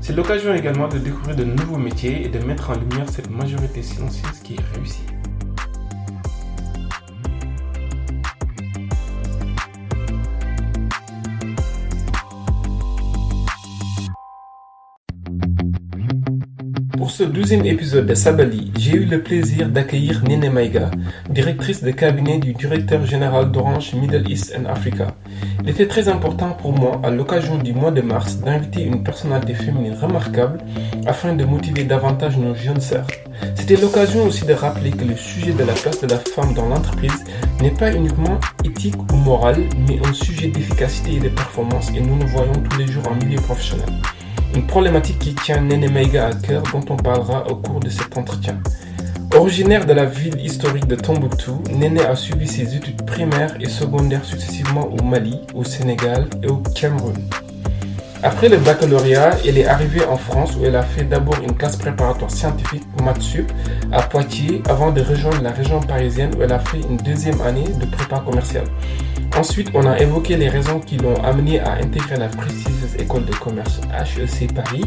C'est l'occasion également de découvrir de nouveaux métiers et de mettre en lumière cette majorité silencieuse qui est réussie. Pour ce douzième épisode de Sabali, j'ai eu le plaisir d'accueillir Nene Maiga, directrice de cabinet du directeur général d'Orange Middle East and Africa. Il était très important pour moi, à l'occasion du mois de mars, d'inviter une personnalité féminine remarquable afin de motiver davantage nos jeunes sœurs. C'était l'occasion aussi de rappeler que le sujet de la place de la femme dans l'entreprise n'est pas uniquement éthique ou moral, mais un sujet d'efficacité et de performance et nous nous voyons tous les jours en milieu professionnel. Une problématique qui tient Nene Maiga à cœur dont on parlera au cours de cet entretien. Originaire de la ville historique de Tombouctou, Nene a suivi ses études primaires et secondaires successivement au Mali, au Sénégal et au Cameroun. Après le baccalauréat, elle est arrivée en France où elle a fait d'abord une classe préparatoire scientifique MATSUP à Poitiers avant de rejoindre la région parisienne où elle a fait une deuxième année de prépa commerciale. Ensuite, on a évoqué les raisons qui l'ont amenée à intégrer la prestigieuse école de commerce HEC Paris.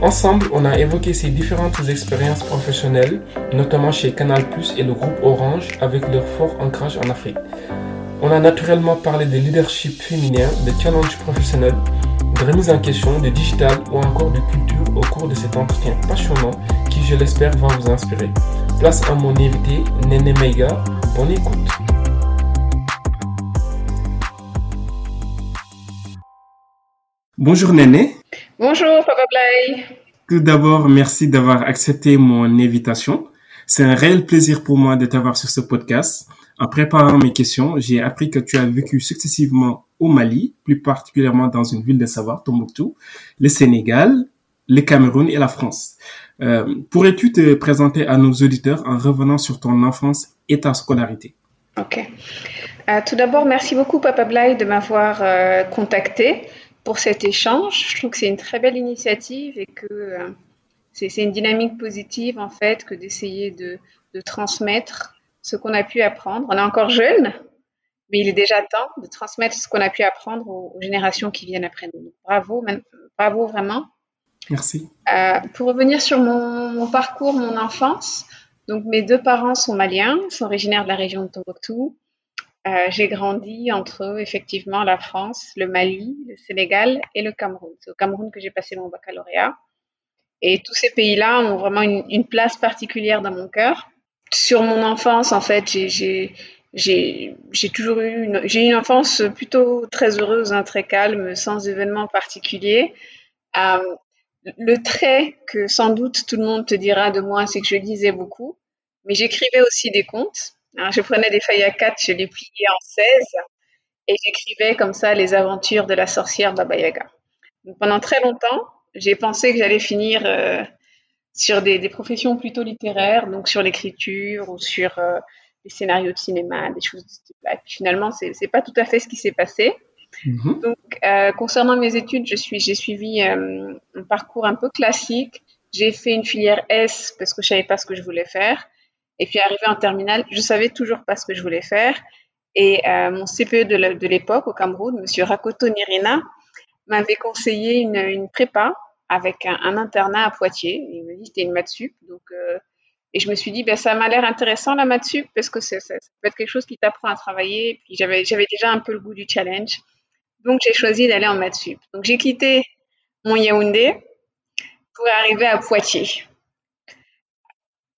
Ensemble, on a évoqué ses différentes expériences professionnelles, notamment chez Canal et le groupe Orange, avec leur fort ancrage en Afrique. On a naturellement parlé de leadership féminin, de challenge professionnel, de remise en question, de digital ou encore de culture au cours de cet entretien passionnant qui, je l'espère, va vous inspirer. Place à mon invité, Nene Meiga. Bonne écoute. Bonjour Néné. Bonjour Papa Blay. Tout d'abord, merci d'avoir accepté mon invitation. C'est un réel plaisir pour moi de t'avoir sur ce podcast. En préparant mes questions, j'ai appris que tu as vécu successivement au Mali, plus particulièrement dans une ville de savoir, Tombouctou, le Sénégal, le Cameroun et la France. Euh, Pourrais-tu te présenter à nos auditeurs en revenant sur ton enfance et ta scolarité? Ok. Euh, tout d'abord, merci beaucoup Papa Blay de m'avoir euh, contacté pour cet échange. Je trouve que c'est une très belle initiative et que euh, c'est une dynamique positive en fait que d'essayer de, transmettre ce qu'on a pu apprendre. On est encore jeune, mais il est déjà temps de transmettre ce qu'on a pu apprendre aux, générations qui viennent après nous. bravo, bravo vraiment. Merci. Euh, pour revenir sur mon, mon, parcours, mon enfance, donc mes deux parents sont maliens, sont originaires de la région de Tombouctou. Euh, j'ai grandi entre effectivement la France, le Mali, le Sénégal et le Cameroun. C'est au Cameroun que j'ai passé mon baccalauréat. Et tous ces pays-là ont vraiment une, place particulière dans mon cœur. Sur mon enfance, en fait, j'ai toujours eu une, j'ai une enfance plutôt très heureuse, hein, très calme, sans événements particuliers. Euh, le trait que sans doute tout le monde te dira de moi, c'est que je lisais beaucoup, mais j'écrivais aussi des contes. Je prenais des feuilles à quatre, je les pliais en 16 et j'écrivais comme ça les aventures de la sorcière Baba Yaga. pendant très longtemps, j'ai pensé que j'allais finir euh, sur des, professions plutôt littéraires, donc sur l'écriture ou sur euh, les scénarios de cinéma, des choses de ce type-là. Et puis finalement, c'est n'est pas tout à fait ce qui s'est passé. Mm-hmm. Donc, euh, concernant mes études, je suis, j'ai suivi un parcours un peu classique. J'ai fait une filière S parce que je savais pas ce que je voulais faire. Et puis arrivé en terminale, je savais toujours pas ce que je voulais faire. Et euh, mon CPE de l'époque au Cameroun, Monsieur Rakoto Nirina, m'avait conseillé une, prépa avec un, un, internat à Poitiers. Il me dit c'était une maths sup. Donc, euh, et je me suis dit, ben, ça m'a l'air intéressant la maths sup parce que ça, ça peut être quelque chose qui t'apprend à travailler. Et puis j'avais, j'avais déjà un peu le goût du challenge. Donc j'ai choisi d'aller en maths sup. Donc j'ai quitté mon Yaoundé pour arriver à Poitiers.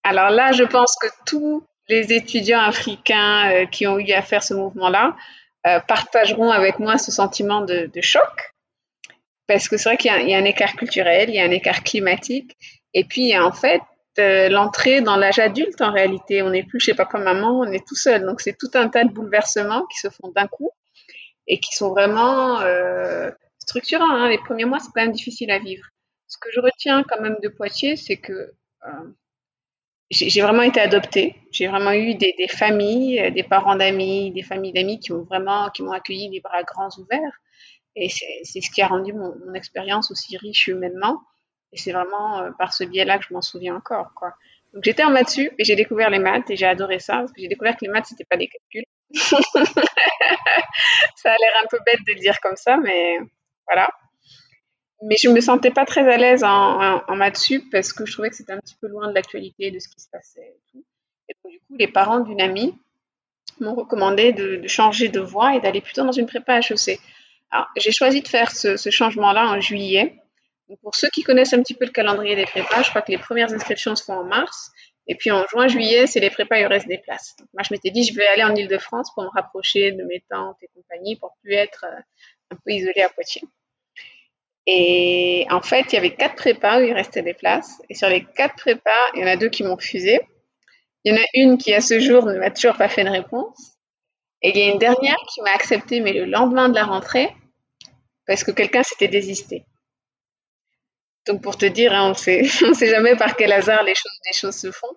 Alors là, je pense que tous les étudiants africains euh, qui ont eu à faire ce mouvement-là euh, partageront avec moi ce sentiment de, choc. Parce que c'est vrai qu'il y, a un écart culturel, il y a un écart climatique. Et puis, en fait, euh, l'entrée dans l'âge adulte, en réalité, on n'est plus chez papa-maman, on est tout seul. Donc, c'est tout un tas de bouleversements qui se font d'un coup et qui sont vraiment structurants. Hein. Les premiers mois, c'est quand même difficile à vivre. Ce que je retiens quand même de Poitiers, c'est que j'ai vraiment été adoptée. J'ai vraiment eu des, familles, euh, des parents d'amis, des familles d'amis qui m'ont vraiment, qui m'ont accueilli les bras grands ouverts. Et c'est ce qui a rendu mon, expérience aussi riche humainement. Et c'est vraiment euh, par ce biais-là que je m'en souviens encore. Donc j'étais en maths et j'ai découvert les maths et j'ai adoré ça parce que j'ai découvert que les maths c'était pas des calculs. ça a l'air un peu bête de le dire comme ça, mais voilà mais je me sentais pas très à l'aise en, en, maths sup parce que je trouvais que c'était un petit peu loin de l'actualité, de ce qui se passait et tout. Et donc, du coup, les parents d'une amie m'ont recommandé de, changer de voie et d'aller plutôt dans une prépa HEC. Alors, j'ai choisi de faire ce, changement-là en juillet. Pour ceux qui connaissent un petit peu le calendrier des prépas, je crois que les premières inscriptions se font en mars. Et puis en juin, juillet, c'est les prépas, il reste des places. Moi, je m'étais dit, je vais aller en Ile-de-France pour me rapprocher de mes tantes et compagnie, pour plus être euh, un peu isolée à Poitiers. Et en fait, il y avait quatre prépas où il restait des places. Et sur les quatre prépas, il y en a deux qui m'ont refusé. Il y en a une qui, à ce jour, ne m'a toujours pas fait de réponse. Et il y a une dernière qui m'a accepté, mais le lendemain de la rentrée, parce que quelqu'un s'était désisté. Donc, pour te dire, hein, on ne sait jamais par quel hasard les choses, se font.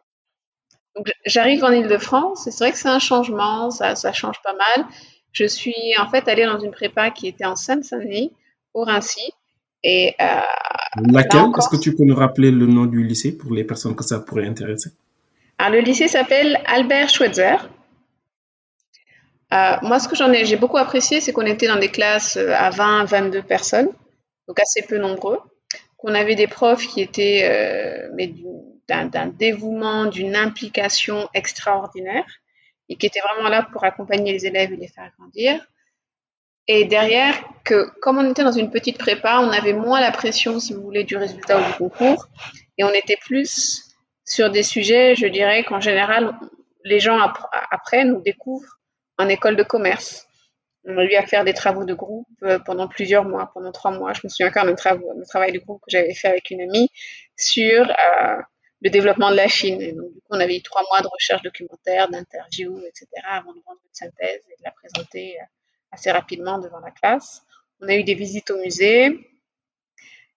Donc, j'arrive en Ile-de-France c'est vrai que c'est un changement, ça, ça change pas mal. Je suis en fait allée dans une prépa qui était en Seine-Saint-Denis, au Rincy, et, euh, Laquelle? Est-ce que tu peux nous rappeler le nom du lycée pour les personnes que ça pourrait intéresser? Alors, le lycée s'appelle Albert Schweitzer. Euh, moi, ce que j'en ai, j'ai beaucoup apprécié, c'est qu'on était dans des classes euh, à 20, 22 personnes, donc assez peu nombreux, qu'on avait des profs qui étaient mais d'un dévouement, d'une implication extraordinaire et qui étaient vraiment là pour accompagner les élèves et les faire grandir. Et derrière, que comme on était dans une petite prépa, on avait moins la pression, si vous voulez, du résultat ou du concours. Et on était plus sur des sujets, je dirais qu'en général, les gens apprennent ou découvrent en école de commerce. On a eu à faire des travaux de groupe euh, pendant plusieurs mois, pendant trois mois. Je me souviens encore d'un travail de groupe que j'avais fait avec une amie sur euh, le développement de la Chine. Et donc, du coup, on avait eu trois mois de recherche documentaire, d'interviews, etc., avant de rendre une synthèse et de la présenter euh, assez rapidement devant la classe. On a eu des visites au musée.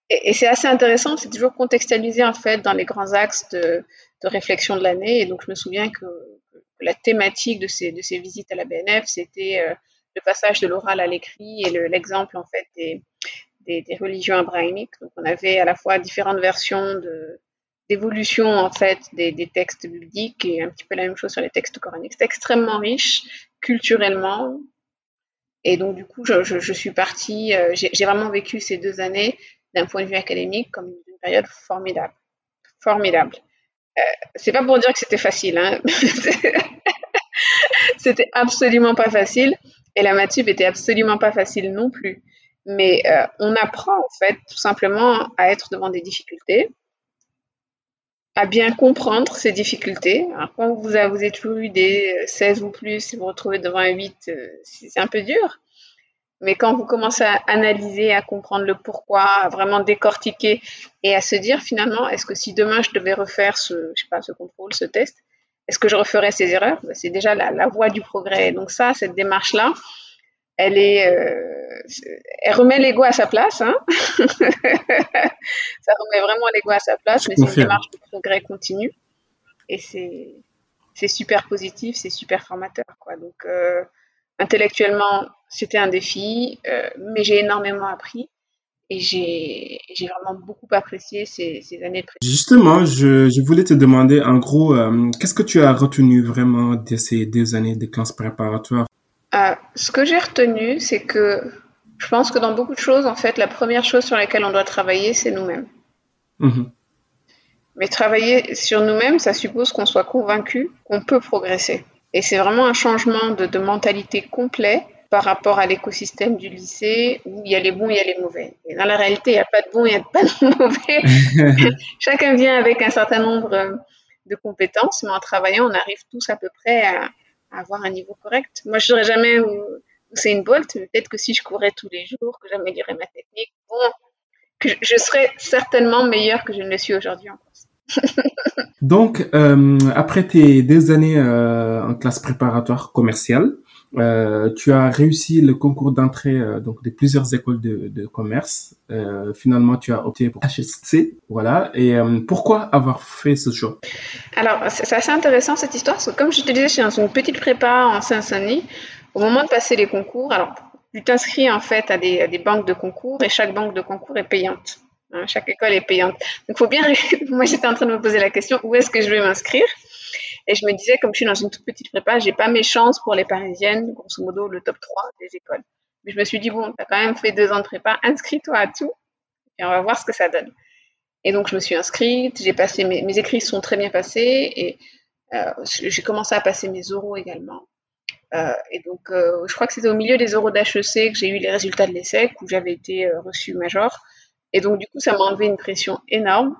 Et, c'est assez intéressant, c'est toujours contextualisé en fait dans les grands axes de, réflexion de l'année. Et donc je me souviens que, la thématique de ces, visites à la BNF, c'était euh, le passage de l'oral à l'écrit et l'exemple en fait des, religions abrahamiques. Donc on avait à la fois différentes versions d'évolution en fait des, des, textes bibliques et un petit peu la même chose sur les textes coraniques. C'est extrêmement riche culturellement, et donc, du coup, je, suis partie, euh, j'ai vraiment vécu ces deux années d'un point de vue académique comme une période formidable. Formidable. Euh, c'est pas pour dire que c'était facile, hein. c'était absolument pas facile. Et la maths était absolument pas facile non plus. Mais euh, on apprend, en fait, tout simplement à être devant des difficultés, à bien comprendre ces difficultés. Alors, quand vous, avez toujours eu des 16 ou plus et vous retrouvez devant un 8, euh, c'est un peu dur. Mais quand vous commencez à analyser, à comprendre le pourquoi, à vraiment décortiquer et à se dire finalement, est-ce que si demain je devais refaire ce, je sais pas, ce contrôle, ce test, est-ce que je referais ces erreurs? Ben, C'est déjà la, la, voie du progrès. Donc ça, cette démarche-là, elle est, euh, elle remet l'ego à sa place. Hein ça remet vraiment l'ego à sa place, mais c'est une démarche de progrès continu. Et c'est, c'est super positif, c'est super formateur, quoi. Donc, euh, intellectuellement, c'était un défi, euh, mais j'ai énormément appris. Et j'ai, j'ai vraiment beaucoup apprécié ces, ces années de Justement, je, je, voulais te demander, en gros, qu'est-ce que tu as retenu vraiment de ces deux années de classe préparatoire? Euh, ce que j'ai retenu, c'est que je pense que dans beaucoup de choses, en fait, la première chose sur laquelle on doit travailler, c'est nous-mêmes. Mhm. Mais travailler sur nous-mêmes, ça suppose qu'on soit convaincu qu'on peut progresser. Et c'est vraiment un changement de, mentalité complet par rapport à l'écosystème du lycée où il y a les bons, il y a les mauvais. Et dans la réalité, il n'y a pas de bons, il n'y a pas de mauvais. Chacun vient avec un certain nombre de compétences, mais en travaillant, on arrive tous à peu près à, avoir un niveau correct. Moi, je ne saurais jamais où, c'est une Bolt, mais peut-être que si je courais tous les jours, que j'améliorais ma technique, bon, que je, serais certainement meilleure que je ne le suis aujourd'hui en course. Donc, euh, après tes deux années euh, en classe préparatoire commerciale, euh, tu as réussi le concours d'entrée euh, donc de plusieurs écoles de, commerce. Euh, finalement, tu as opté pour HSC, voilà. Et pourquoi avoir fait ce choix? Alors, c'est assez intéressant cette histoire. Parce que comme je te disais, je suis dans une petite prépa en Seine-Saint-Denis. Au moment de passer les concours, alors tu t'inscris en fait à des, à des, banques de concours et chaque banque de concours est payante. Hein, chaque école est payante. Donc, faut bien. Moi, j'étais en train de me poser la question où est-ce que je vais m'inscrire? Et je me disais, comme je suis dans une toute petite prépa, j'ai pas mes chances pour les parisiennes, grosso modo le top 3 des écoles. Mais je me suis dit, bon, tu as quand même fait deux ans de prépa, inscris-toi à tout et on va voir ce que ça donne. Et donc, je me suis inscrite, j'ai passé mes, mes écrits sont très bien passés et euh, j'ai commencé à passer mes oraux également. Euh, et donc, euh, je crois que c'était au milieu des oraux d'HEC que j'ai eu les résultats de l'ESSEC où j'avais été reçue major. Et donc, du coup, ça m'a enlevé une pression énorme.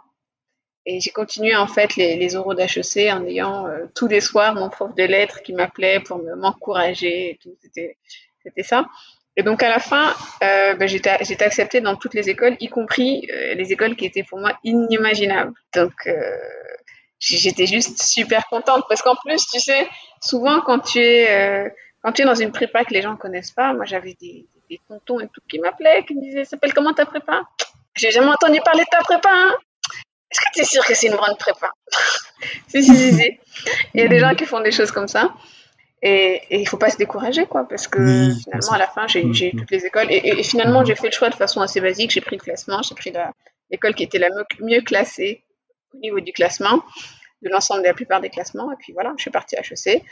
Et j'ai continué en fait les, les oraux d'HEC en ayant euh, tous les soirs mon prof de lettres qui m'appelait pour m'encourager et tout. C'était, ça. Et donc à la fin, euh, ben, j'étais, acceptée dans toutes les écoles, y compris euh, les écoles qui étaient pour moi inimaginables. Donc euh, j'étais juste super contente parce qu'en plus, tu sais, souvent quand tu es quand tu es dans une prépa que les gens connaissent pas, moi j'avais des, des, tontons et tout qui m'appelaient, qui me disaient, s'appelle comment ta prépa? J'ai jamais entendu parler de ta prépa. Hein est-ce que tu es sûr que c'est une grande prépa? Si, si, si, si. Il y a des gens qui font des choses comme ça. Et, il ne faut pas se décourager, quoi, parce que finalement, à la fin, j'ai eu mm-hmm. toutes les écoles. Et, finalement, j'ai fait le choix de façon assez basique. J'ai pris le classement, j'ai pris l'école qui était la mieux classée au niveau du classement, de l'ensemble de la plupart des classements. Et puis voilà, je suis partie à HEC.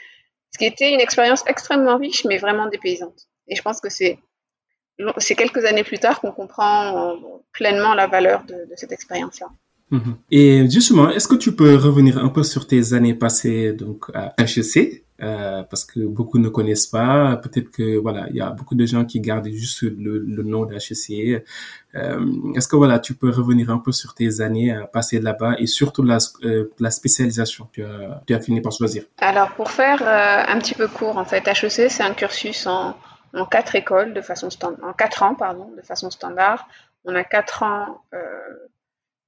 Ce qui était une expérience extrêmement riche, mais vraiment dépaysante. Et je pense que c'est c'est quelques années plus tard qu'on comprend pleinement la valeur de, de cette expérience-là. Mhm. Et justement, est-ce que tu peux revenir un peu sur tes années passées donc à HEC euh, parce que beaucoup ne connaissent pas. Peut-être que voilà, il y a beaucoup de gens qui gardent juste le, nom d'HEC. Euh, est-ce que voilà, tu peux revenir un peu sur tes années passées là-bas et surtout la, euh, spécialisation que tu as fini par choisir? Alors pour faire euh, un petit peu court, en fait, HEC c'est un cursus en, quatre écoles de façon standard, en quatre ans pardon, de façon standard. On a quatre ans euh, euh,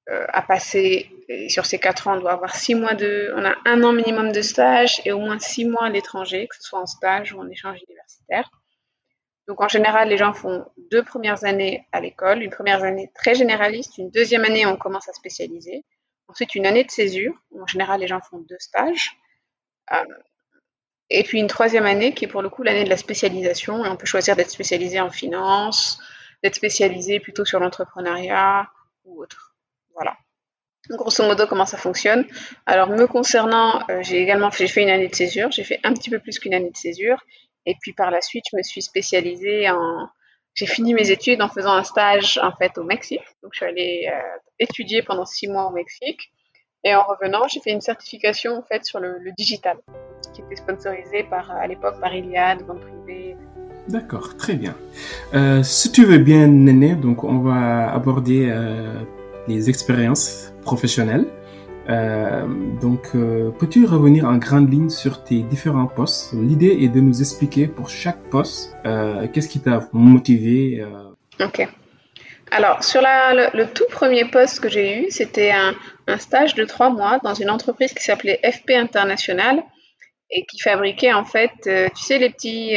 à passer. Sur ces quatre ans, on doit avoir six mois de, on a un an minimum de stage et au moins six mois à l'étranger, que ce soit en stage ou en échange universitaire. Donc en général, les gens font deux premières années à l'école, une première année très généraliste, une deuxième année on commence à spécialiser, ensuite une année de césure, où en général les gens font deux stages, euh, et puis une troisième année qui est pour le coup l'année de la spécialisation, et on peut choisir d'être spécialisé en finance, d'être spécialisé plutôt sur l'entrepreneuriat ou autre. Grosso modo, comment ça fonctionne. Alors, me concernant, euh, j'ai également fait, fait une année de césure. J'ai fait un petit peu plus qu'une année de césure. Et puis, par la suite, je me suis spécialisée en... J'ai fini mes études en faisant un stage, en fait, au Mexique. Donc, je suis allée euh, étudier pendant six mois au Mexique. Et en revenant, j'ai fait une certification, en fait, sur le, digital, qui était sponsorisée par, à l'époque, par Iliad, Vente Privée, D'accord, très bien. Euh, si tu veux bien, Néné, donc on va aborder les expériences professionnelles. Euh, donc, euh, peux-tu revenir en grande ligne sur tes différents postes? L'idée est de nous expliquer pour chaque poste euh, qu'est-ce qui t'a motivé. Ok. Alors, sur le, tout premier poste que j'ai eu, c'était un, stage de trois mois dans une entreprise qui s'appelait FP International et qui fabriquait en fait, tu sais, les petits,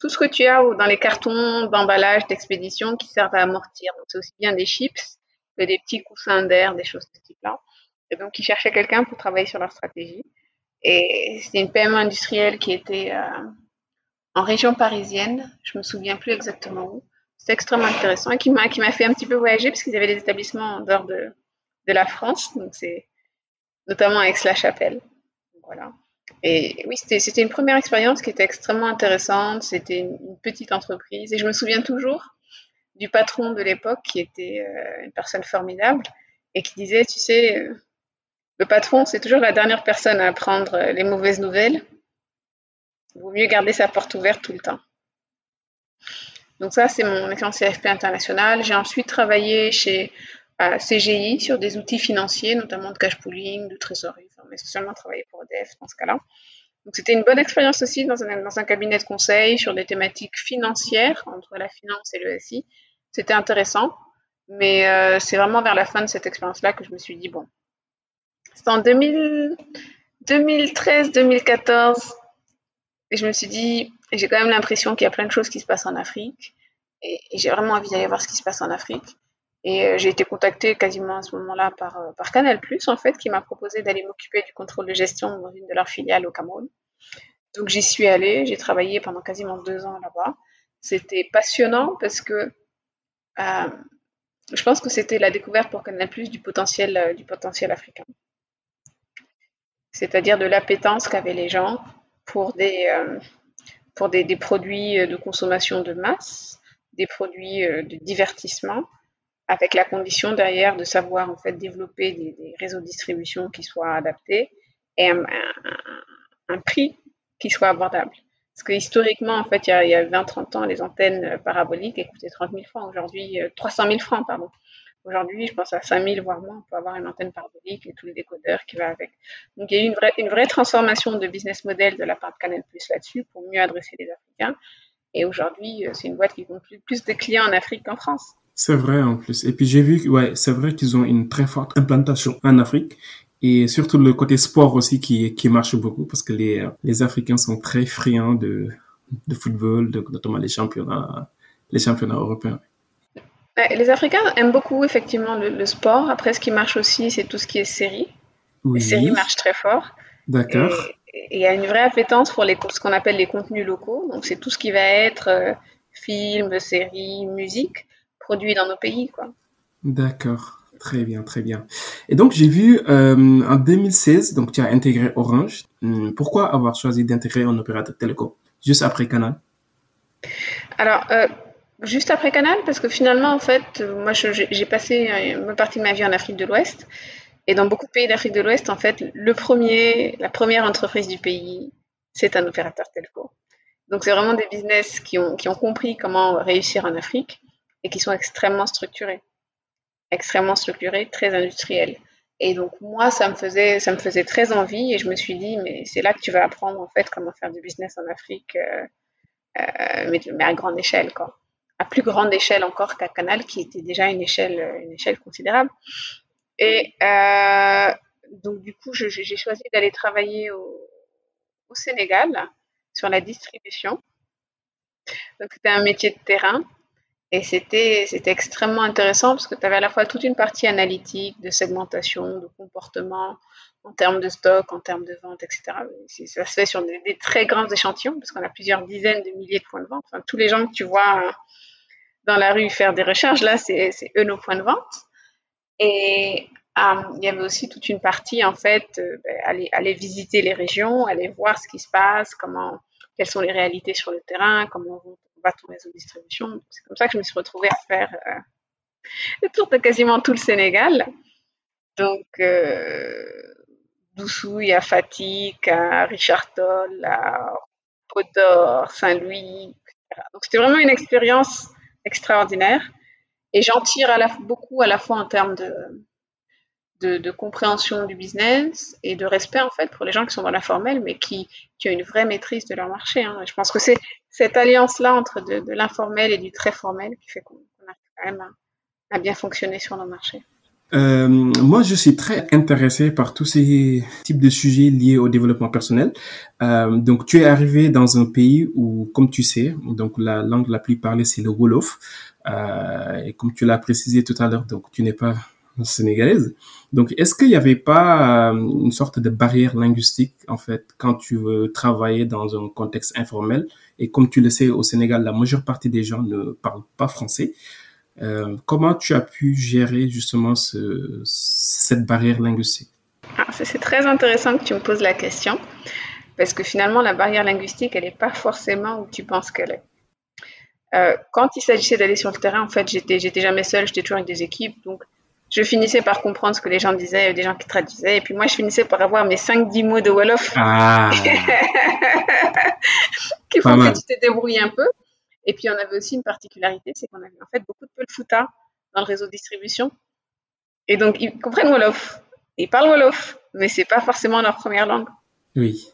tout ce que tu as dans les cartons d'emballage d'expédition qui servent à amortir. C'est aussi bien des chips des petits coussins d'air, des choses de ce type-là. Et donc, ils cherchaient quelqu'un pour travailler sur leur stratégie. Et c'était une PME industrielle qui était euh, en région parisienne. Je me souviens plus exactement où. C'était extrêmement intéressant et qui m'a fait un petit peu voyager parce qu'ils avaient des établissements en dehors de, de la France. Donc, c'est notamment Aix-la-Chapelle. Voilà. Et oui, c'était une première expérience qui était extrêmement intéressante. C'était une petite entreprise. Et je me souviens toujours du patron de l'époque qui était euh, une personne formidable et qui disait, tu sais, euh, le patron, c'est toujours la dernière personne à apprendre euh, les mauvaises nouvelles. Il vaut mieux garder sa porte ouverte tout le temps. Donc ça, c'est mon expérience CFP internationale. J'ai ensuite travaillé chez CGI sur des outils financiers, notamment de cash pooling, de trésorerie. Enfin, mais spécialement travaillé pour EDF dans ce cas-là. Donc c'était une bonne expérience aussi dans un, dans un, cabinet de conseil sur des thématiques financières entre la finance et le SI. C'était intéressant, mais euh, c'est vraiment vers la fin de cette expérience-là que je me suis dit bon. C'est en 2013-2014 et je me suis dit j'ai quand même l'impression qu'il y a plein de choses qui se passent en Afrique et, j'ai vraiment envie d'aller voir ce qui se passe en Afrique. Et euh, j'ai été contactée quasiment à ce moment-là par, euh, par Canal+, en fait, qui m'a proposé d'aller m'occuper du contrôle de gestion dans une de leurs filiales au Cameroun. Donc j'y suis allée, j'ai travaillé pendant quasiment deux ans là-bas. C'était passionnant parce que je pense que c'était la découverte pour Canal+, du potentiel, euh, du potentiel africain. C'est-à-dire de l'appétence qu'avaient les gens pour des, euh, produits de consommation de masse, des produits de divertissement, avec la condition derrière de savoir en fait développer des, réseaux de distribution qui soient adaptés et un prix qui soit abordable. Parce que historiquement, en fait, il y a, a 20-30 ans, les antennes paraboliques coûtaient 30 000 francs. Aujourd'hui, 300 000 francs, pardon. Aujourd'hui, je pense à 5 000, voire moins, on peut avoir une antenne parabolique et tout le décodeur qui va avec. Donc, il y a eu une vraie, une vraie transformation de business model de la part de Canal Plus là-dessus pour mieux adresser les Africains. Et aujourd'hui, c'est une boîte qui compte plus de clients en Afrique qu'en France. C'est vrai en plus. Et puis j'ai vu, ouais, c'est vrai qu'ils ont une très forte implantation en Afrique et surtout le côté sport aussi qui, qui marche beaucoup parce que les, les Africains sont très friands de, de football, de, notamment les championnats, les championnats européens. Les Africains aiment beaucoup effectivement le, le sport. Après, ce qui marche aussi, c'est tout ce qui est série. Oui. Les séries marchent très fort. D'accord. Et il y a une vraie appétence pour les, ce qu'on appelle les contenus locaux. Donc, c'est tout ce qui va être euh, films, séries, musique produits dans nos pays. D'accord. Très bien, très bien. Et donc, j'ai vu euh, en 2016, donc tu as intégré Orange. Pourquoi avoir choisi d'intégrer un opérateur télécom? Juste après Canal Alors, euh, juste après Canal, parce que finalement, en fait, moi, j'ai passé une partie de ma vie en Afrique de l'Ouest. Et dans beaucoup de pays d'Afrique de l'Ouest, en fait, le premier, la première entreprise du pays, c'est un opérateur téléco. Donc, c'est vraiment des business qui ont, qui ont compris comment réussir en Afrique et qui sont extrêmement structurés extrêmement structuré, très industriel. Et donc moi, ça me faisait, ça me faisait très envie et je me suis dit, mais c'est là que tu vas apprendre en fait comment faire du business en Afrique, euh, euh, mais, à grande échelle, quoi. À plus grande échelle encore qu'à Canal, qui était déjà une échelle, une échelle considérable. Et euh, donc du coup, j'ai choisi d'aller travailler au, au Sénégal sur la distribution. Donc c'était un métier de terrain et c'était, extrêmement intéressant parce que tu avais à la fois toute une partie analytique, de segmentation, de comportement, en termes de stock, en termes de vente, etc. Ça se fait sur des, très grands échantillons parce qu'on a plusieurs dizaines de milliers de points de vente. Tous les gens que tu vois dans la rue faire des recherches, là, c'est, eux nos points de vente. Et euh, il y avait aussi toute une partie, en fait, euh, aller, aller visiter les régions, aller voir ce qui se passe, comment, quelles sont les réalités sur le terrain, comment on va ton réseau de distribution. C'est comme ça que je me suis retrouvée à faire euh, le tour de quasiment tout le Sénégal. Donc, euh, Doussouille, à Fatik, à Richard Toll, à Podor, Saint-Louis. Donc, c'était vraiment une expérience extraordinaire. Et j'en tire beaucoup à la fois en termes de, de, compréhension du business et de respect en fait pour les gens qui sont dans l'informel mais qui, qui ont une vraie maîtrise de leur marché. Hein. Je pense que c'est cette alliance-là entre de, l'informel et du très formel qui fait qu'on arrive quand même à, à, bien fonctionner sur nos marchés. Euh, moi, je suis très intéressé par tous ces types de sujets liés au développement personnel. Euh, donc, tu es arrivé dans un pays où, comme tu sais, donc la langue la plus parlée c'est le Wolof. Euh, et comme tu l'as précisé tout à l'heure, donc tu n'es pas sénégalaise. Donc, est-ce qu'il n'y avait pas euh, une sorte de barrière linguistique, en fait, quand tu veux travailler dans un contexte informel? Et comme tu le sais, au Sénégal, la majeure partie des gens ne parlent pas français. Euh, comment tu as pu gérer justement ce, cette barrière linguistique? Ah, C'est très intéressant que tu me poses la question, parce que finalement, la barrière linguistique, elle n'est pas forcément où tu penses qu'elle est. Euh, quand il s'agissait d'aller sur le terrain, en fait, j'étais, j'étais jamais seule, j'étais toujours avec des équipes, donc je finissais par comprendre ce que les gens disaient, des gens qui traduisaient, et puis moi, je finissais par avoir mes 5-10 mots de Wolof ah. qui font que tu te débrouilles un peu. Et puis, on avait aussi une particularité, c'est qu'on avait en fait beaucoup de Futa dans le réseau de distribution. Et donc, ils comprennent Wolof. Ils parlent Wolof, mais c'est pas forcément leur première langue. Oui.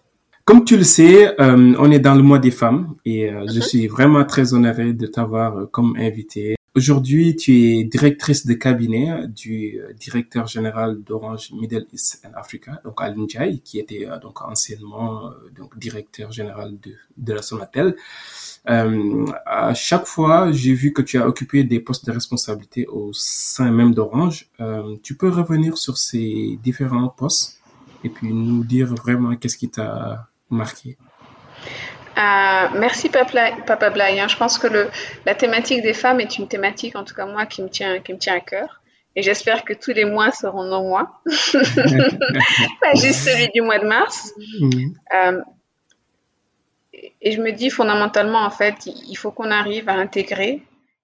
Comme tu le sais, euh, on est dans le mois des femmes et euh, je suis vraiment très honoré de t'avoir euh, comme invité. Aujourd'hui, tu es directrice de cabinet du directeur général d'Orange Middle East and Africa, donc Al Njai, qui était donc anciennement donc directeur général de, de la Sonatel. à chaque fois, j'ai vu que tu as occupé des postes de responsabilité au sein même d'Orange. tu peux revenir sur ces différents postes et puis nous dire vraiment qu'est-ce qui t'a marqué? Euh, merci Papa Blay. Je pense que le, la thématique des femmes est une thématique, en tout cas moi, qui me tient, qui me tient à cœur. Et j'espère que tous les mois seront nos mois, pas juste celui du mois de mars. Mm. Euh, et je me dis fondamentalement, en fait, il faut qu'on arrive à intégrer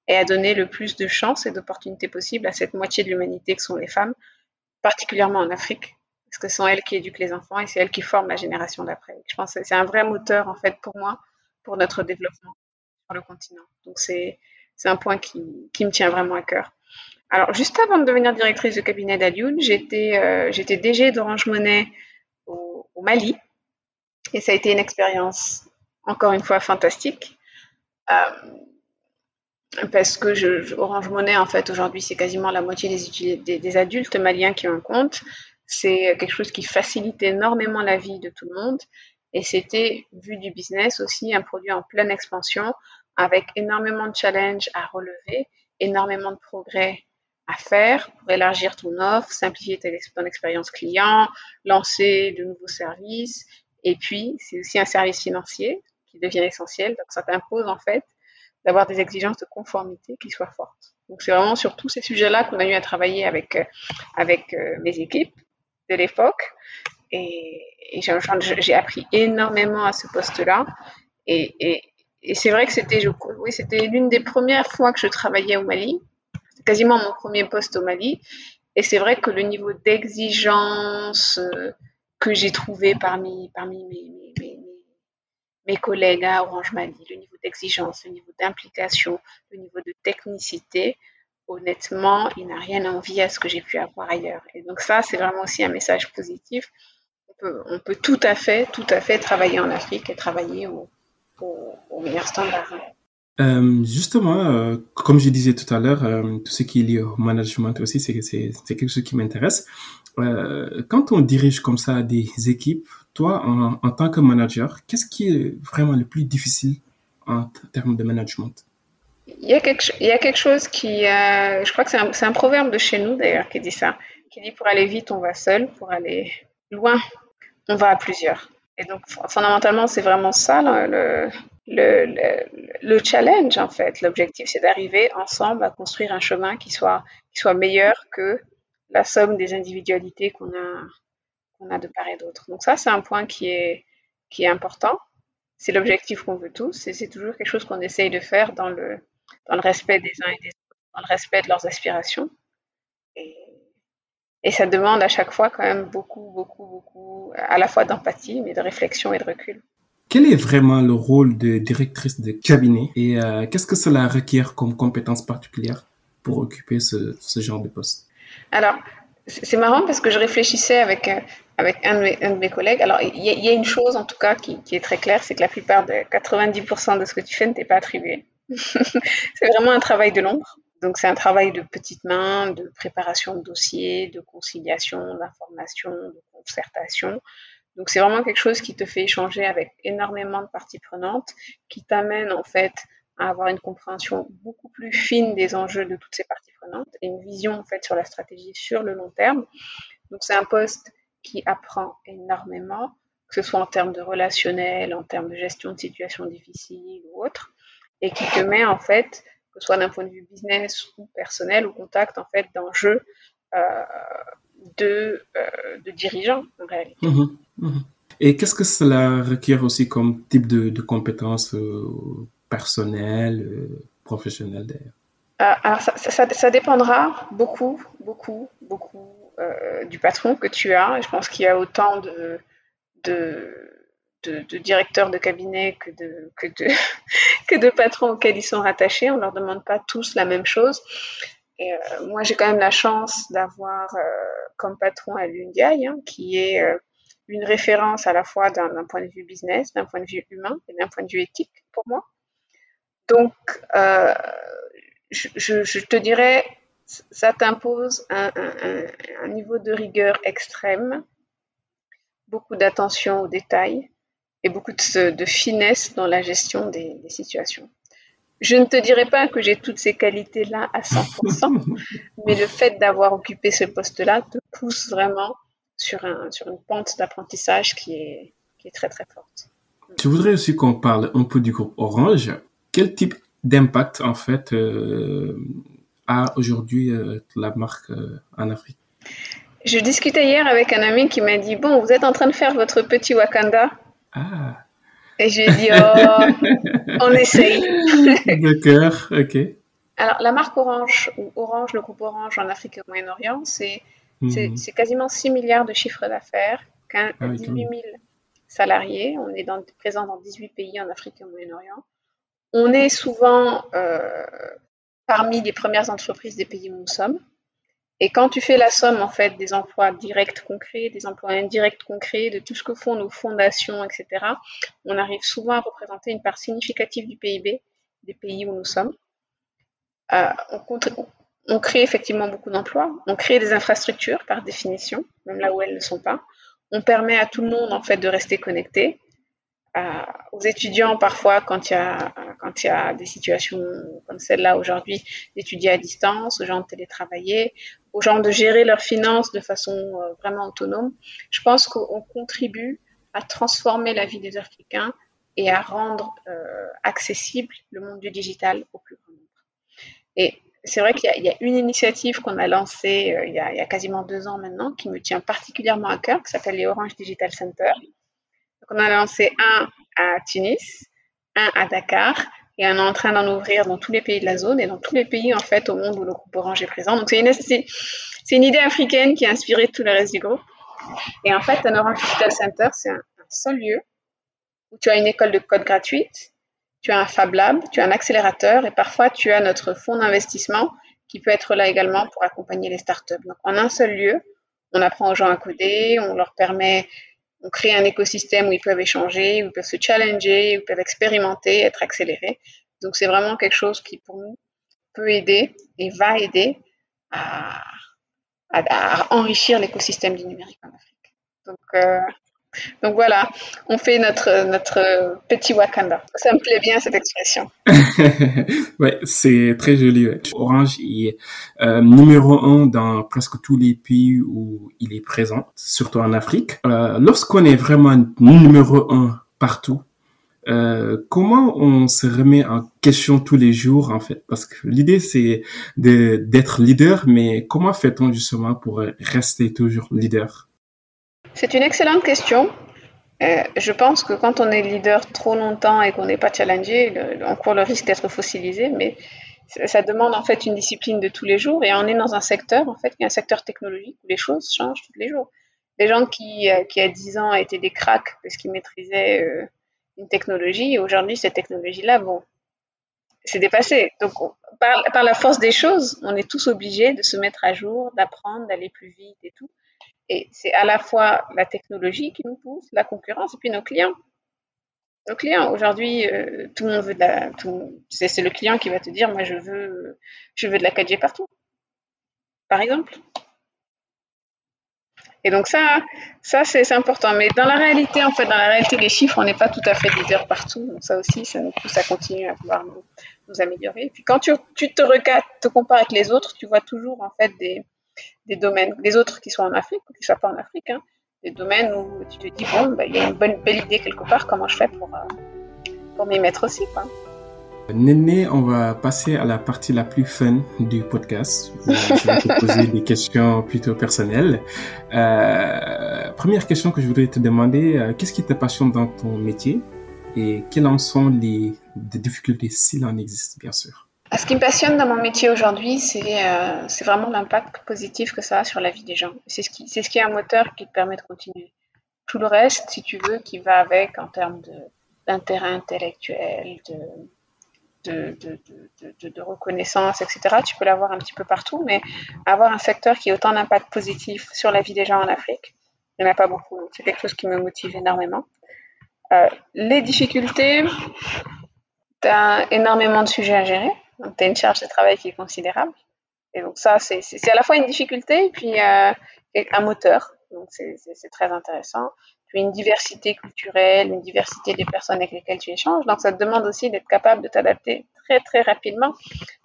et à donner le plus de chances et d'opportunités possibles à cette moitié de l'humanité que sont les femmes, particulièrement en Afrique parce que ce sont elles qui éduquent les enfants et c'est elles qui forment la génération d'après. Je pense que c'est un vrai moteur, en fait, pour moi, pour notre développement sur le continent. Donc, c'est un point qui, qui, me tient vraiment à cœur. Alors, juste avant de devenir directrice de cabinet d'Alioun, j'étais euh, DG d'Orange Monnaie au, Mali. Et ça a été une expérience, encore une fois, fantastique. Euh, parce que Orange Monnaie, en fait, aujourd'hui, c'est quasiment la moitié des, des, adultes maliens qui ont un compte. C'est quelque chose qui facilite énormément la vie de tout le monde. Et c'était, vu du business aussi, un produit en pleine expansion, avec énormément de challenges à relever, énormément de progrès à faire pour élargir ton offre, simplifier ton expérience client, lancer de nouveaux services. Et puis, c'est aussi un service financier qui devient essentiel. Donc, ça t'impose en fait d'avoir des exigences de conformité qui soient fortes. Donc, c'est vraiment sur tous ces sujets-là qu'on a eu à travailler avec, euh, avec euh, mes équipes de l'époque. Et, j'ai appris énormément à ce poste-là. Et, c'est vrai que c'était, oui, l'une des premières fois que je travaillais au Mali. Quasiment mon premier poste au Mali. Et c'est vrai que le niveau d'exigence euh, que j'ai trouvé parmi, parmi mes, mes, collègues à Orange Mali, le niveau d'exigence, le niveau d'implication, le niveau de technicité, honnêtement, il n'a rien à envier à ce que j'ai pu avoir ailleurs. Et donc ça, c'est vraiment aussi un message positif. On peut, tout à fait, tout à fait travailler en Afrique et travailler au, meilleur standard. Euh, justement, euh, comme je disais tout à l'heure, euh, tout ce qui est lié au management aussi, c'est quelque chose qui m'intéresse. quand on dirige comme ça des équipes, toi, en tant que manager, qu'est-ce qui est vraiment le plus difficile en termes de management? Il y, a quelque, il y a quelque chose qui, euh, je crois que c'est un, un, proverbe de chez nous d'ailleurs qui dit ça, qui dit pour aller vite on va seul, pour aller loin on va à plusieurs. Et donc fondamentalement c'est vraiment ça le, le, le, le, challenge en fait. L'objectif c'est d'arriver ensemble à construire un chemin qui soit, qui soit meilleur que la somme des individualités qu'on a, qu'on a de part et d'autre. Donc ça c'est un point qui est, qui est important. C'est l'objectif qu'on veut tous et c'est toujours quelque chose qu'on essaye de faire dans le, dans le respect des uns et des autres, dans le respect de leurs aspirations. Et, et ça demande à chaque fois quand même beaucoup, beaucoup, beaucoup, à la fois d'empathie, mais de réflexion et de recul. Quel est vraiment le rôle de directrice de cabinet et euh, qu'est-ce que cela requiert comme compétence particulière pour occuper ce, ce genre de poste? Alors, c'est marrant parce que je réfléchissais avec, euh, avec un, de mes, un de mes collègues. Alors, il y, y, a une chose en tout cas qui, qui est très claire, c'est que la plupart de 90% de ce que tu fais ne t'est pas attribué. c'est vraiment un travail de l'ombre. Donc, c'est un travail de petites mains, de préparation de dossiers, de conciliation, d'information, de concertation. Donc, c'est vraiment quelque chose qui te fait échanger avec énormément de parties prenantes, qui t'amène en fait à avoir une compréhension beaucoup plus fine des enjeux de toutes ces parties prenantes et une vision en fait sur la stratégie sur le long terme. Donc, c'est un poste qui apprend énormément, que ce soit en termes de relationnel, en termes de gestion de situations difficiles ou autres et qui te met en fait, que ce soit d'un point de vue business ou personnel, au contact en fait d'enjeux euh, de, euh, de dirigeants en réalité. Mhm, mhm. Et qu'est-ce que cela requiert aussi comme type de, de compétences euh, personnelles, professionnelles d'ailleurs? Alors ça, ça, ça, dépendra beaucoup, beaucoup, beaucoup du patron que tu as. Je pense qu'il y a autant de, de de, directeurs de cabinet que de, que, de, de patrons auxquels ils sont rattachés. On ne leur demande pas tous la même chose. Euh, moi, j'ai quand même la chance d'avoir comme patron à Lundiaï, hein, qui est une référence à la fois d'un point de vue business, d'un point de vue humain et d'un point de vue éthique pour moi. Donc, je, te dirais, ça t'impose un, niveau de rigueur extrême, beaucoup d'attention aux détails et beaucoup de, finesse dans la gestion des, situations. Je ne te dirais pas que j'ai toutes ces qualités-là à 100%, mais le fait d'avoir occupé ce poste-là te pousse vraiment sur, une pente d'apprentissage qui est, qui est très très forte. Je voudrais aussi qu'on parle un peu du groupe Orange. Quel type d'impact en fait euh, a aujourd'hui euh, la marque euh, en Afrique? Je discutais hier avec un ami qui m'a dit bon vous êtes en train de faire votre petit Wakanda. Ah. Et j'ai dit oh on essaye. D'accord, ok. Alors la marque Orange ou Orange le groupe Orange en Afrique et au Moyen-Orient c'est mhm. quasiment 6 milliards de chiffre d'affaires, 18 000 ah salariés. On est dans, présent dans 18 pays en Afrique et au Moyen-Orient. On est souvent euh, parmi les premières entreprises des pays où nous sommes. Et quand tu fais la somme en fait des emplois directs concrets, des emplois indirects concrets, de tout ce que font nos fondations, etc., on arrive souvent à représenter une part significative du PIB des pays où nous sommes. Euh, on, on, crée effectivement beaucoup d'emplois, on crée des infrastructures par définition, même là où elles ne sont pas. On permet à tout le monde en fait de rester connecté aux étudiants parfois quand il y a quand il y a des situations comme celle-là aujourd'hui d'étudier à distance, aux gens de télétravailler, aux gens de gérer leurs finances de façon euh, vraiment autonome. Je pense qu'on contribue à transformer la vie des Africains et à rendre euh, accessible le monde du digital au plus grand nombre. Et c'est vrai qu'il y, y, a une initiative qu'on a lancée euh, il, y a, il, y a, quasiment deux ans maintenant qui me tient particulièrement à cœur, qui s'appelle les Orange Digital Center on a lancé un à Tunis, un à Dakar, et on est en train d'en ouvrir dans tous les pays de la zone et dans tous les pays en fait au monde où le groupe Orange est présent. Donc c'est une, idée africaine qui a inspiré tout le reste du groupe. Et en fait, un Orange Digital Center, c'est un, seul lieu où tu as une école de code gratuite, tu as un Fab Lab, tu as un accélérateur et parfois tu as notre fonds d'investissement qui peut être là également pour accompagner les startups. Donc en un seul lieu, on apprend aux gens à coder, on leur permet on crée un écosystème où ils peuvent échanger, où ils peuvent se challenger, où ils peuvent expérimenter, être accélérés. Donc c'est vraiment quelque chose qui pour nous peut aider et va aider à, enrichir l'écosystème du numérique en Afrique. Donc, euh, donc voilà, on fait notre, notre petit Wakanda. Ça me plaît bien cette expression. ouais, c'est très joli. Orange est euh, numéro un dans presque tous les pays où il est présent, surtout en Afrique. Euh, Lorsqu'on est vraiment numéro un partout, euh, comment on se remet en question tous les jours en fait? Parce que l'idée c'est d'être leader, mais comment fait-on justement pour rester toujours leader? C'est une excellente question. Euh, je pense que quand on est leader trop longtemps et qu'on n'est pas challengé, on court le risque d'être fossilisé, mais ça demande en fait une discipline de tous les jours et on est dans un secteur en fait qui est un secteur technologique où les choses changent tous les jours. Les gens qui, euh, qui à 10 ans étaient des cracks parce qu'ils maîtrisaient euh, une technologie, aujourd'hui cette technologie-là, bon, c'est dépassé. Donc par la force des choses, on est tous obligés de se mettre à jour, d'apprendre, d'aller plus vite et tout. Et c'est à la fois la technologie qui nous pousse, la concurrence, et puis nos clients. Nos clients, aujourd'hui, euh, tout le monde veut de la. C'est le client qui va te dire Moi, je veux, je veux de la 4G partout. Par exemple. Et donc, ça, ça c'est important. Mais dans la réalité, en fait, dans la réalité, les chiffres, on n'est pas tout à fait leader partout. Donc, ça aussi, ça nous pousse à continuer à pouvoir nous, améliorer. Et puis, quand tu, tu te regardes, te compares avec les autres, tu vois toujours, en fait, des des domaines, les autres qui sont en Afrique ou qui ne soient pas en Afrique, hein, des domaines où tu te dis, bon, bah, il y a une belle idée quelque part, comment je fais pour, euh, pour m'y mettre aussi. Quoi. Néné, on va passer à la partie la plus fun du podcast. Euh, je vais te poser des questions plutôt personnelles. Euh, première question que je voudrais te demander, qu'est-ce qui te passionne dans ton métier et quelles en sont les, difficultés s'il en existe, bien sûr? Ce qui me passionne dans mon métier aujourd'hui, euh, c'est vraiment l'impact positif que ça a sur la vie des gens. C'est ce, qui, ce qui est un moteur qui te permet de continuer. Tout le reste, si tu veux, qui va avec en termes d'intérêt intellectuel, de, de, de, reconnaissance, etc. Tu peux l'avoir un petit peu partout, mais avoir un secteur qui ait autant d'impact positif sur la vie des gens en Afrique, il n'y en a pas beaucoup. c'est quelque chose qui me motive énormément. Euh, les difficultés, tu as énormément de sujets à gérer. Donc, tu as une charge de travail qui est considérable. Et donc, ça, c'est à la fois une difficulté et puis euh, un moteur. Donc, c'est très intéressant une diversité culturelle, une diversité des personnes avec lesquelles tu échanges. Donc, ça te demande aussi d'être capable de t'adapter très, très rapidement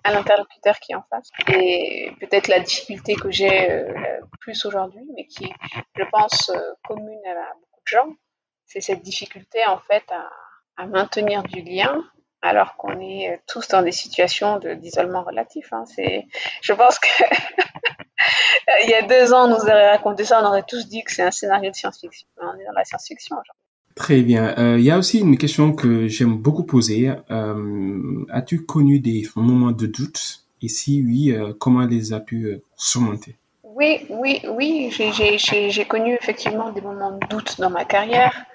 à l'interlocuteur qui est en face. Et peut-être la difficulté que j'ai euh, plus aujourd'hui, mais qui, je pense, euh, commune à beaucoup de gens, c'est cette difficulté, en fait, à, maintenir du lien alors qu'on est euh, tous dans des situations d'isolement relatif. Hein. Je pense que il y a deux ans, on nous aurait raconté ça, on aurait tous dit que c'est un scénario de science-fiction. On est dans la science-fiction aujourd'hui. Très bien. Euh, il y a aussi une question que j'aime beaucoup poser. Euh, as-tu connu des moments de doute? Et si oui, euh, comment les as-tu surmonter? Oui, oui, oui. J'ai connu effectivement des moments de doute dans ma carrière.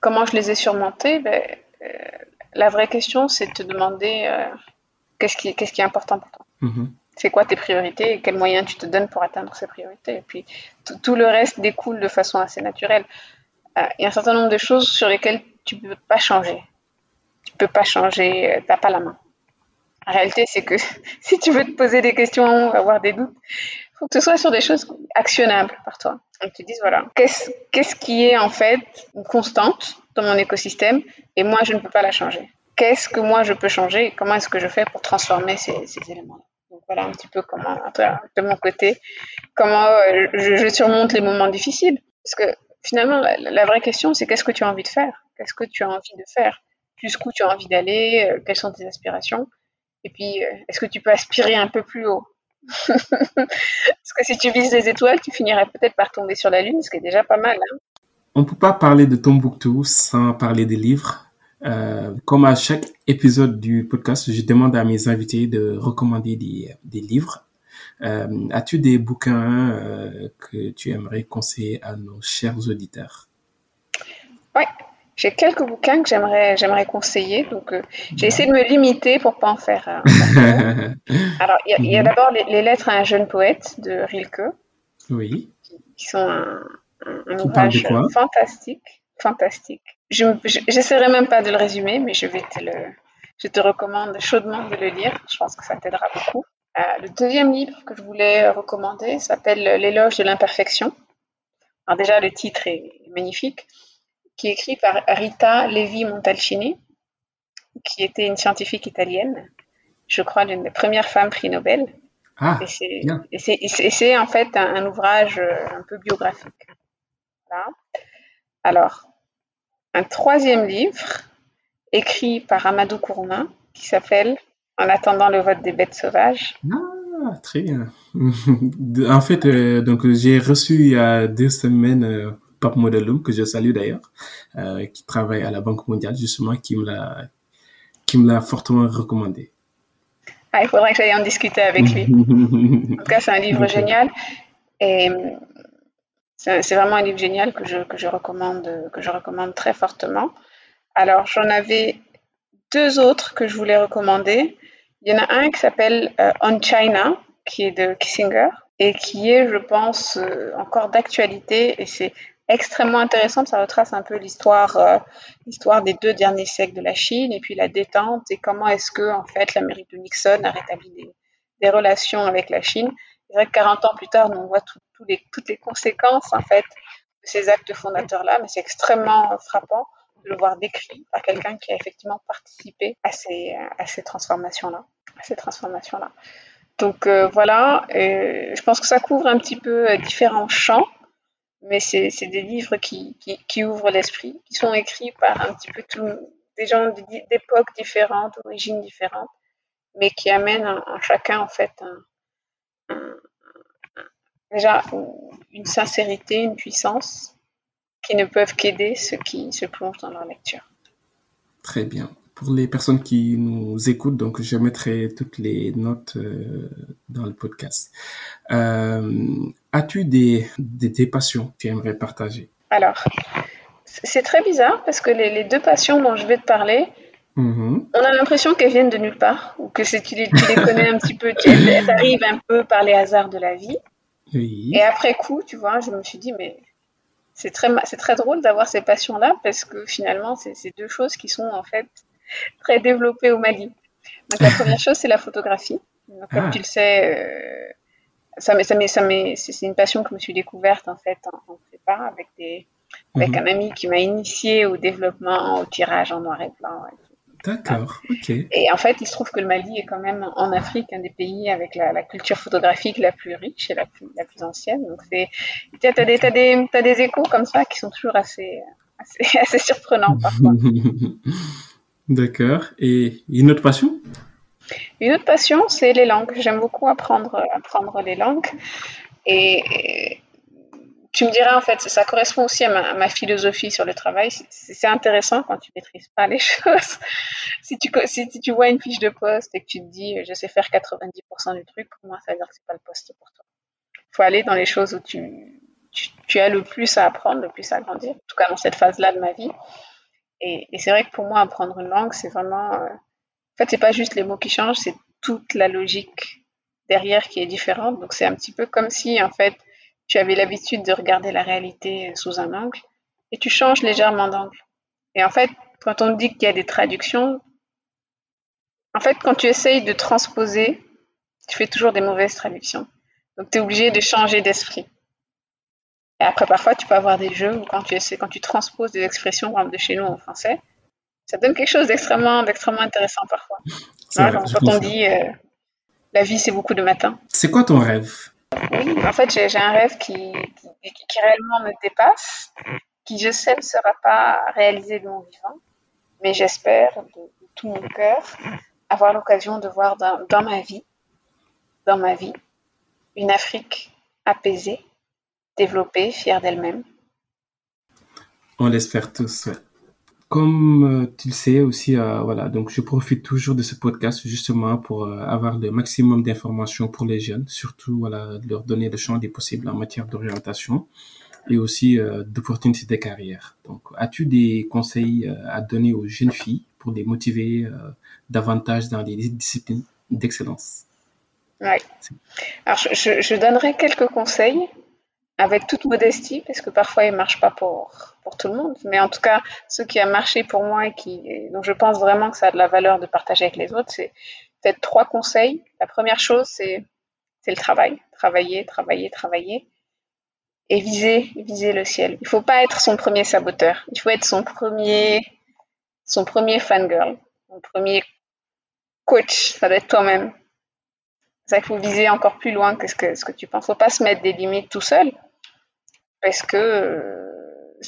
comment je les ai surmontés? Ben, La vraie question, c'est de te demander qu'est-ce qui, qui, est important pour toi? Mm-hmm c'est quoi tes priorités et quels moyens tu te donnes pour atteindre ces priorités? Et puis tout le reste découle de façon assez naturelle. Euh, il y a un certain nombre de choses sur lesquelles tu ne peux pas changer. Tu ne peux pas changer, euh, tu n'as pas la main. La réalité, c'est que si tu veux te poser des questions, avoir des doutes, il faut que ce soit sur des choses actionnables par toi. Tu te dises, voilà, qu'est-ce qui est en fait une constante dans mon écosystème et moi, je ne peux pas la changer. Qu'est-ce que moi, je peux changer et comment est-ce que je fais pour transformer ces, éléments-là? Voilà un petit peu comment, de mon côté, comment euh, je, surmonte les moments difficiles. Parce que finalement, la, vraie question, c'est qu'est-ce que tu as envie de faire? Qu'est-ce que tu as envie de faire? Jusqu'où tu as envie d'aller? Euh, Quelles sont tes aspirations? Et puis, euh, est-ce que tu peux aspirer un peu plus haut? Parce que si tu vises les étoiles, tu finirais peut-être par tomber sur la Lune, ce qui est déjà pas mal. Hein. On ne peut pas parler de Tombouctou sans parler des livres. Euh, comme à chaque épisode du podcast, je demande à mes invités de recommander des, des livres. Euh, As-tu des bouquins euh, que tu aimerais conseiller à nos chers auditeurs? Oui, j'ai quelques bouquins que j'aimerais j'aimerais conseiller. Donc, j'ai essayé de me limiter pour pas en faire. Alors, il y a, mhm. d'abord les, lettres à un jeune poète de Rilke. Oui. Qui, sont un, un ouvrage fantastique, fantastique. Je n'essaierai même pas de le résumer, mais je vais te le, je te recommande chaudement de le lire. Je pense que ça t'aidera beaucoup. Euh, le deuxième livre que je voulais recommander s'appelle L'éloge de l'imperfection. Alors déjà, le titre est magnifique, qui est écrit par Rita Levi Montalcini, qui était une scientifique italienne, je crois l'une des premières femmes prix Nobel. Ah, et c'est en fait un, un, ouvrage euh, un peu biographique. Voilà. Alors, un troisième livre écrit par Amadou Kourouma qui s'appelle En attendant le vote des bêtes sauvages. Ah, très bien. en fait, euh, donc j'ai reçu il y a deux semaines euh, Pape Modelum, que je salue d'ailleurs, euh, qui travaille à la Banque mondiale, justement, qui me l'a, qui me l'a fortement recommandé. Ah, il faudrait que j'aille en discuter avec lui. en tout cas, c'est un livre génial. Et c'est vraiment un livre génial que je, que, je recommande, que je recommande très fortement. Alors, j'en avais deux autres que je voulais recommander. Il y en a un qui s'appelle euh, On China, qui est de Kissinger, et qui est, je pense, euh, encore d'actualité. Et c'est extrêmement intéressant. Ça retrace un peu l'histoire, euh, l'histoire des deux derniers siècles de la Chine, et puis la détente, et comment est-ce que, en fait, l'Amérique de Nixon a rétabli des relations avec la Chine. C'est vrai que 40 ans plus tard, on voit toutes les conséquences en fait de ces actes fondateurs-là, mais c'est extrêmement frappant de le voir décrit par quelqu'un qui a effectivement participé à ces, transformations-là. ces transformations-là. Donc euh, voilà, je pense que ça couvre un petit peu euh, différents champs, mais c'est des livres qui, ouvrent l'esprit, qui sont écrits par un petit peu des gens d'époques différentes, d'origines différentes, mais qui amènent en, chacun en fait un, déjà une sincérité, une puissance qui ne peuvent qu'aider ceux qui se plongent dans leur lecture. Très bien. Pour les personnes qui nous écoutent, donc je mettrai toutes les notes euh, dans le podcast. Euh, as-tu des, des, passions que tu aimerais partager? Alors, c'est très bizarre parce que les, les, deux passions dont je vais te parler, Mhm. On a l'impression qu'elles viennent de nulle part, ou que tu les, tu les connais un petit peu, elles, arrivent un peu par les hasards de la vie. Et après coup, tu vois, je me suis dit, mais c'est très, c'est très drôle d'avoir ces passions-là, parce que finalement, c'est deux choses qui sont en fait très développées au Mali. Donc la première chose, c'est la photographie. comme ah. tu le sais, euh, ça, ça, ça, c'est une passion que je me suis découverte en fait en, en prépa avec des, avec mhm. un ami qui m'a initié au développement, au tirage en noir et blanc. D'accord, ok. Et en fait, il se trouve que le Mali est quand même en Afrique un des pays avec la, culture photographique la plus riche et la plus, la plus ancienne. Donc, tu as, des, échos comme ça qui sont toujours assez, assez, assez surprenants parfois. D'accord. Et une autre passion? Une autre passion, c'est les langues. J'aime beaucoup apprendre, apprendre les langues. Et, tu me diras, en fait, ça correspond aussi à ma, philosophie sur le travail. C'est intéressant quand tu maîtrises pas les choses. si, tu, si, tu vois une fiche de poste et que tu te dis, je sais faire 90% du truc, pour moi, ça veut dire que c'est pas le poste pour toi. Il faut aller dans les choses où tu, tu, as le plus à apprendre, le plus à grandir. En tout cas, dans cette phase-là de ma vie. Et, c'est vrai que pour moi, apprendre une langue, c'est vraiment. Euh, en fait, c'est pas juste les mots qui changent, c'est toute la logique derrière qui est différente. Donc, c'est un petit peu comme si, en fait, tu avais l'habitude de regarder la réalité sous un angle et tu changes légèrement d'angle. Et en fait, quand on dit qu'il y a des traductions, en fait, quand tu essayes de transposer, tu fais toujours des mauvaises traductions. Donc, tu es obligé de changer d'esprit. Et après, parfois, tu peux avoir des jeux où quand tu essaies, quand tu transposes des expressions, par de chez nous en français, ça donne quelque chose d'extrêmement, d'extrêmement intéressant parfois. quand on dit euh, la vie, c'est beaucoup de matin. C'est quoi ton rêve? Oui, en fait, j'ai un rêve qui, qui, réellement me dépasse, qui je sais ne sera pas réalisé de mon vivant, mais j'espère de, tout mon cœur avoir l'occasion de voir dans, dans, ma vie, dans ma vie, une Afrique apaisée, développée, fière d'elle-même. On l'espère tous. Comme euh, tu le sais aussi, euh, voilà, donc je profite toujours de ce podcast justement pour euh, avoir le maximum d'informations pour les jeunes, surtout voilà, leur donner le champ des possibles en matière d'orientation et aussi d'opportunités de carrière. Donc, as-tu des conseils à donner aux jeunes filles pour les motiver davantage dans les disciplines d'excellence? Oui. Alors, je, je donnerai quelques conseils avec toute modestie, parce que parfois il ne marche pas pour, pour tout le monde, mais en tout cas, ce qui a marché pour moi et qui, dont je pense vraiment que ça a de la valeur de partager avec les autres, c'est peut-être trois conseils. La première chose, c'est le travail. Travailler, travailler, travailler. Et viser, viser le ciel. Il ne faut pas être son premier saboteur. Il faut être son premier, son premier fangirl, son premier coach. Ça doit être toi-même. Ça qu'il faut viser encore plus loin que ce que, ce que tu penses. Faut pas se mettre des limites tout seul parce que euh,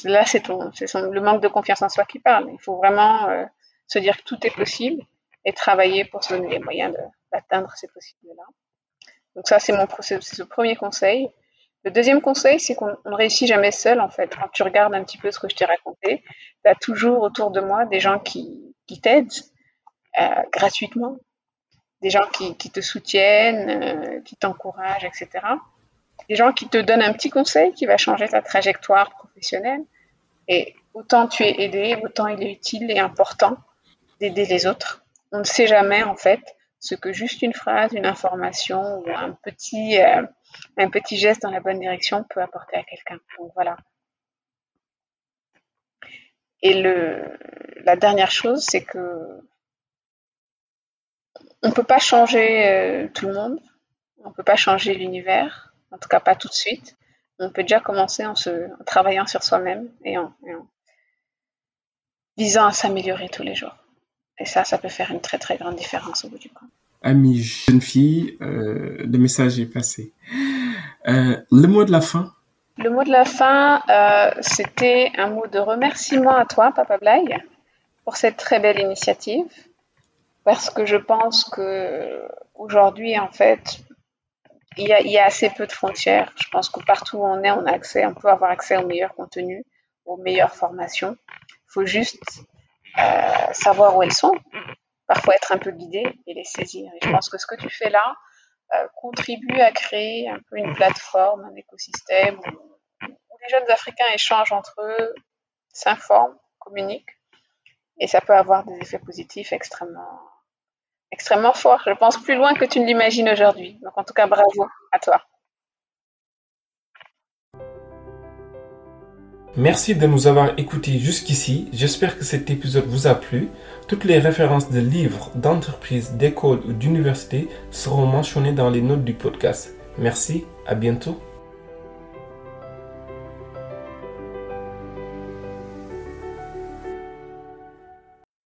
là, c'est le manque de confiance en soi qui parle. Il faut vraiment euh, se dire que tout est possible et travailler pour se donner les moyens d'atteindre ces possibles-là. Donc ça, c'est mon premier conseil. Le deuxième conseil, c'est qu'on ne réussit jamais seul, en fait. Quand tu regardes un petit peu ce que je t'ai raconté, tu as toujours autour de moi des gens qui, qui t'aident euh, gratuitement, des gens qui, te soutiennent, qui t'encouragent, etc des gens qui te donnent un petit conseil qui va changer ta trajectoire professionnelle. Et autant tu es aidé, autant il est utile et important d'aider les autres. On ne sait jamais, en fait, ce que juste une phrase, une information ou un petit, euh, un petit geste dans la bonne direction peut apporter à quelqu'un. Donc voilà. Et le, la dernière chose, c'est que on ne peut pas changer euh, tout le monde, on ne peut pas changer l'univers, en tout cas pas tout de suite. On peut déjà commencer en, se, travaillant sur soi-même et en, visant à s'améliorer tous les jours. Et ça, ça peut faire une très très grande différence au bout du compte. Amis jeune fille, euh, le message est passé. Euh, le mot de la fin? Le mot de la fin, euh, c'était un mot de remerciement à toi, Papa Blague, pour cette très belle initiative. Parce que je pense que aujourd'hui, en fait, il y, a, assez peu de frontières. Je pense que partout où on est, on a accès, on peut avoir accès aux meilleurs contenus, aux meilleures formations. Il faut juste euh, savoir où elles sont, parfois être un peu guidé et les saisir. Et je pense que ce que tu fais là euh, contribue à créer un peu une plateforme, un écosystème où, les jeunes Africains échangent entre eux, s'informent, communiquent et ça peut avoir des effets positifs extrêmement, extrêmement forts. Je pense plus loin que tu ne l'imagines aujourd'hui. Donc en tout cas, bravo à toi. Merci de nous avoir écoutés jusqu'ici. J'espère que cet épisode vous a plu. Toutes les références de livres, d'entreprises, d'écoles ou d'universités seront mentionnées dans les notes du podcast. Merci, à bientôt.